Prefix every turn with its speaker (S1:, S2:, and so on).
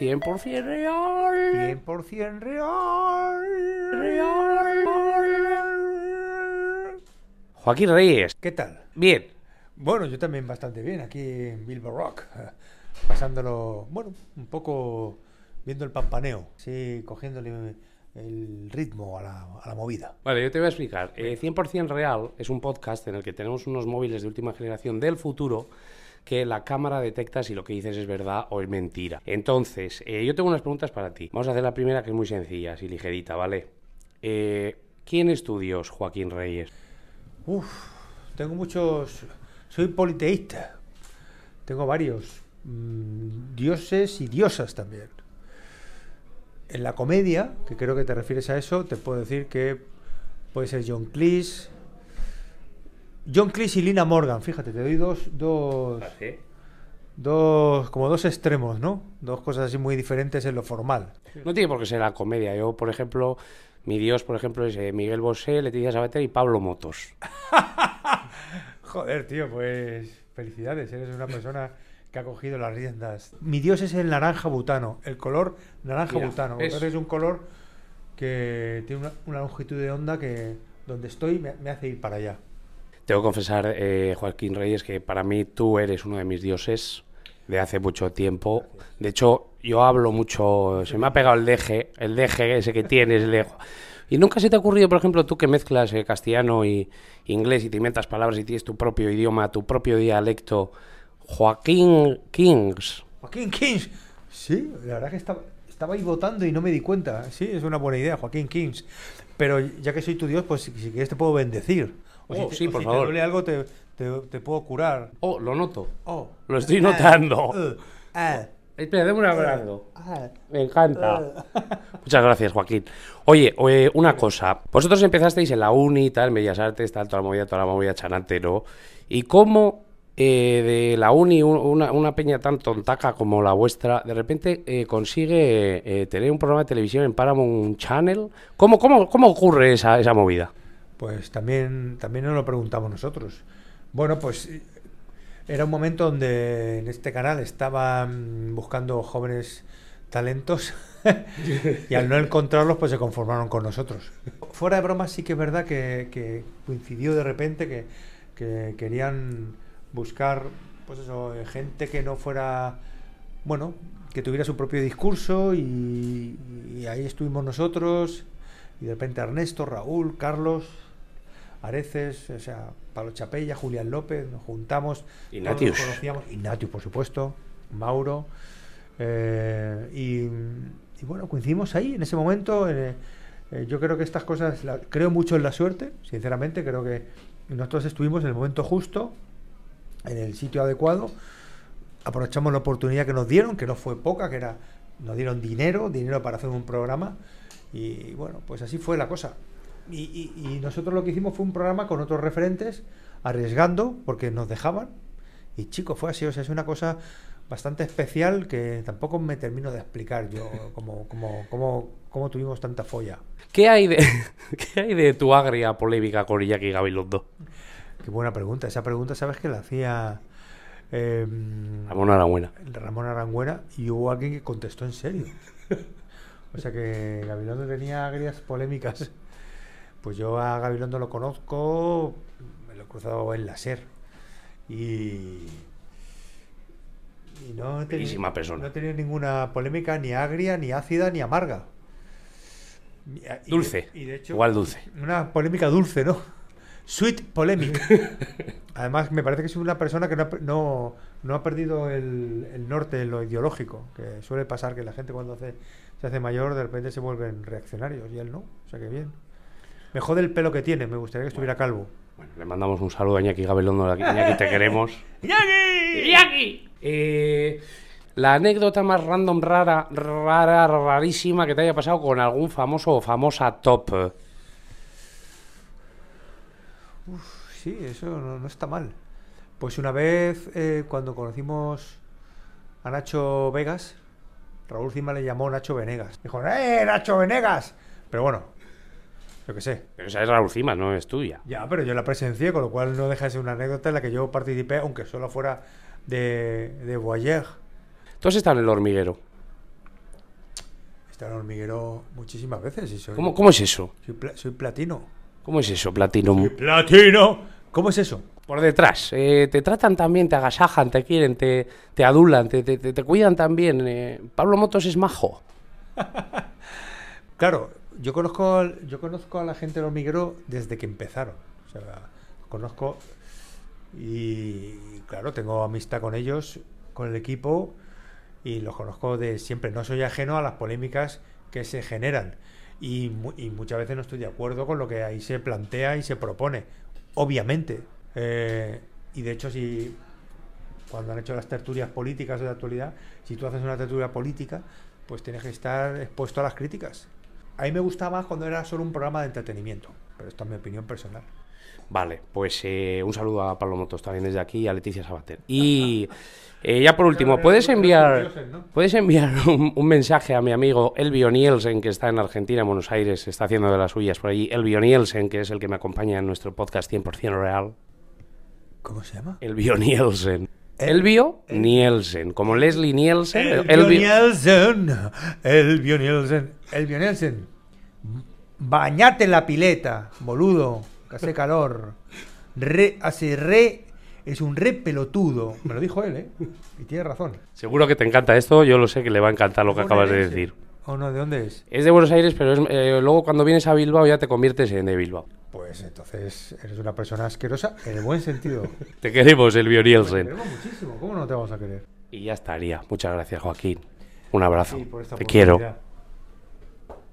S1: 100% real.
S2: 100% real.
S1: Joaquín Reyes.
S2: ¿Qué tal?
S1: Bien.
S2: Bueno, yo también bastante bien aquí en Bilbo Rock. Pasándolo, bueno, un poco viendo el pampaneo. Sí, cogiéndole el ritmo a la, a la movida.
S1: Vale, yo te voy a explicar. Eh, 100% Real es un podcast en el que tenemos unos móviles de última generación del futuro que la cámara detecta si lo que dices es verdad o es mentira. Entonces, eh, yo tengo unas preguntas para ti. Vamos a hacer la primera que es muy sencilla, así ligerita, ¿vale? Eh, ¿Quién es tu Dios, Joaquín Reyes?
S2: Uf, tengo muchos. Soy politeísta. Tengo varios mm, dioses y diosas también. En la comedia, que creo que te refieres a eso, te puedo decir que puede ser John Cleese. John Cleese y Lina Morgan, fíjate, te doy dos, dos, dos, como dos extremos, ¿no? Dos cosas así muy diferentes en lo formal.
S1: No tiene por qué ser la comedia. Yo, por ejemplo, mi Dios, por ejemplo, es eh, Miguel Bosé, Leticia Sabater y Pablo Motos.
S2: Joder, tío, pues felicidades, eres una persona que ha cogido las riendas. Mi dios es el naranja butano, el color naranja
S1: Mira,
S2: butano.
S1: es-
S2: Es un color que tiene una, una longitud de onda que donde estoy me, me hace ir para allá.
S1: Tengo que confesar, eh, Joaquín Reyes, que para mí tú eres uno de mis dioses de hace mucho tiempo. De hecho, yo hablo mucho, se me ha pegado el deje, el deje ese que tienes. el de- Y nunca se te ha ocurrido, por ejemplo, tú que mezclas eh, castellano y inglés y te inventas palabras y tienes tu propio idioma, tu propio dialecto. Joaquín Kings.
S2: Joaquín Kings. Sí, la verdad que estaba, estaba ahí votando y no me di cuenta. Sí, es una buena idea, Joaquín Kings. Pero ya que soy tu dios, pues si, quieres te puedo bendecir. O si
S1: Oh,
S2: te-
S1: sí,
S2: o
S1: por
S2: si
S1: favor.
S2: te duele algo te, te, te puedo curar.
S1: Oh, lo noto.
S2: Oh.
S1: Lo estoy notando.
S2: uh, ah,
S1: Espera, déme un abrazo. Me encanta. Muchas gracias, Joaquín. Oye, eh, una cosa. Vosotros empezasteis en la uni tal, en Bellas Artes, tal, toda la movida, toda la movida chanante, ¿no? ¿Y cómo eh, de la uni, un- una, una peña tan tontaca como la vuestra, de repente eh, consigue eh, tener un programa de televisión en Paramount Channel? ¿Cómo, cómo, cómo ocurre esa, esa movida?
S2: Pues también, también nos lo preguntamos nosotros. Bueno, pues era un momento donde en este canal estaban buscando jóvenes talentos y al no encontrarlos pues se conformaron con nosotros. Fuera de broma sí que es verdad que, que coincidió de repente que, que querían buscar pues eso, eh, gente que no fuera, bueno, que tuviera su propio discurso y, y ahí estuvimos nosotros y de repente Ernesto, Raúl, Carlos, Areces, o sea, Pablo Chapella, Julián López, nos juntamos. todos
S1: Ignatius.
S2: nos conocíamos, Ignatius, por supuesto, Mauro. eh, y, y bueno, coincidimos ahí, en ese momento. eh, eh, yo creo que estas cosas, la- creo mucho en la suerte, sinceramente, creo que nosotros estuvimos en el momento justo, en el sitio adecuado, aprovechamos la oportunidad que nos dieron, que no fue poca, que era, nos dieron dinero, dinero para hacer un programa, y bueno, pues así fue la cosa. Y, y- y nosotros lo que hicimos fue un programa con otros referentes, arriesgando, porque nos dejaban, y chico, fue así, o sea, es una cosa bastante especial que tampoco me termino de explicar yo cómo, cómo, cómo, cómo tuvimos tanta folla.
S1: ¿Qué hay de, ¿qué hay de tu agria polémica con Iñaki Gabilondo?
S2: Qué buena pregunta, esa pregunta sabes que la hacía... eh,
S1: Ramón Arabuena.
S2: Ramón Arangüena y hubo alguien que contestó en serio. O sea que Gabilondo tenía agrias polémicas. Pues yo a Gabilondo lo conozco, me lo he cruzado en la SER. Y. Y no he tenido,
S1: persona.
S2: no he tenido ninguna polémica ni agria, ni ácida, ni amarga. Y- y de-
S1: Dulce.
S2: y de hecho,
S1: Igual dulce.
S2: una polémica dulce, ¿no? Sweet polemic. Además, me parece que es una persona que no no, no ha perdido el, el norte en lo ideológico, que suele pasar que la gente cuando hace, se hace mayor de repente se vuelven reaccionarios y él no. O sea que bien. Me jode el pelo que tiene, me gustaría que estuviera calvo.
S1: Bueno, le mandamos un saludo a Iñaki Gabilondo. Iñaki, te queremos.
S2: ¡Iñaki!
S1: ¡Iñaki! Eh, la anécdota más random, rara, rara, rarísima que te haya pasado con algún famoso o famosa top.
S2: Sí, eso no, no está mal. Pues una vez eh, cuando conocimos a Nacho Vegas, Raúl Cima le llamó Nacho Venegas. Dijo, ¡eh, Nacho Venegas! Pero bueno, yo qué sé.
S1: Pero esa es Raúl Cimas, no es tuya.
S2: Ya, pero yo la presencié, con lo cual no deja de ser una anécdota en la que yo participé, aunque solo fuera de, de voyeur.
S1: Tú has estado en el hormiguero.
S2: estado en hormiguero muchísimas veces. Y soy,
S1: ¿Cómo, cómo es eso?
S2: Soy, pla- soy platino.
S1: ¿Cómo es eso, Platinum?
S2: ¡Platino! ¿Cómo es eso?
S1: Por detrás, eh, te tratan también, te agasajan, te quieren, te, te adulan, te, te, te- te cuidan también. eh. Pablo Motos es majo.
S2: Claro, yo conozco, yo conozco a la gente del hormiguero desde que empezaron. O sea, conozco y claro, tengo amistad con ellos, con el equipo y los conozco de siempre. No soy ajeno a las polémicas que se generan y, y muchas veces no estoy de acuerdo con lo que ahí se plantea y se propone. Obviamente. Eh, y de hecho, si cuando han hecho las tertulias políticas de la actualidad, si tú haces una tertulia política, pues tienes que estar expuesto a las críticas. A mí me gustaba más cuando era solo un programa de entretenimiento, pero esto es mi opinión personal.
S1: Vale, pues eh, un saludo a Pablo Motos también desde aquí y a Leticia Sabater. Y eh, ya por último, ¿puedes enviar, puedes enviar un, un mensaje a mi amigo Elvio Nielsen, que está en Argentina, en Buenos Aires, está haciendo de las suyas por allí? Elvio Nielsen, que es el que me acompaña en nuestro podcast 100% real.
S2: ¿Cómo se llama?
S1: Elvio Nielsen.
S2: El-
S1: Elvio Nielsen, como Leslie Nielsen.
S2: El
S1: Elvio-
S2: Nielsen. El Nielsen. El Nielsen. Bañate en la pileta, boludo, que hace calor. Re, hace re, es un re pelotudo. Me lo dijo él, ¿eh? Y tiene razón.
S1: Seguro que te encanta esto, yo lo sé que le va a encantar lo que acabas de decir.
S2: ¿O no? ¿De dónde es?
S1: Es de Buenos Aires, pero es, eh, luego cuando vienes a Bilbao ya te conviertes en de Bilbao.
S2: Pues entonces eres una persona asquerosa en el buen sentido.
S1: Te queremos, Elvio
S2: Te
S1: Nielsen.
S2: queremos muchísimo. ¿Cómo no te vamos a querer?
S1: Y ya estaría. Muchas gracias, Joaquín. Un abrazo.
S2: Sí,
S1: te quiero.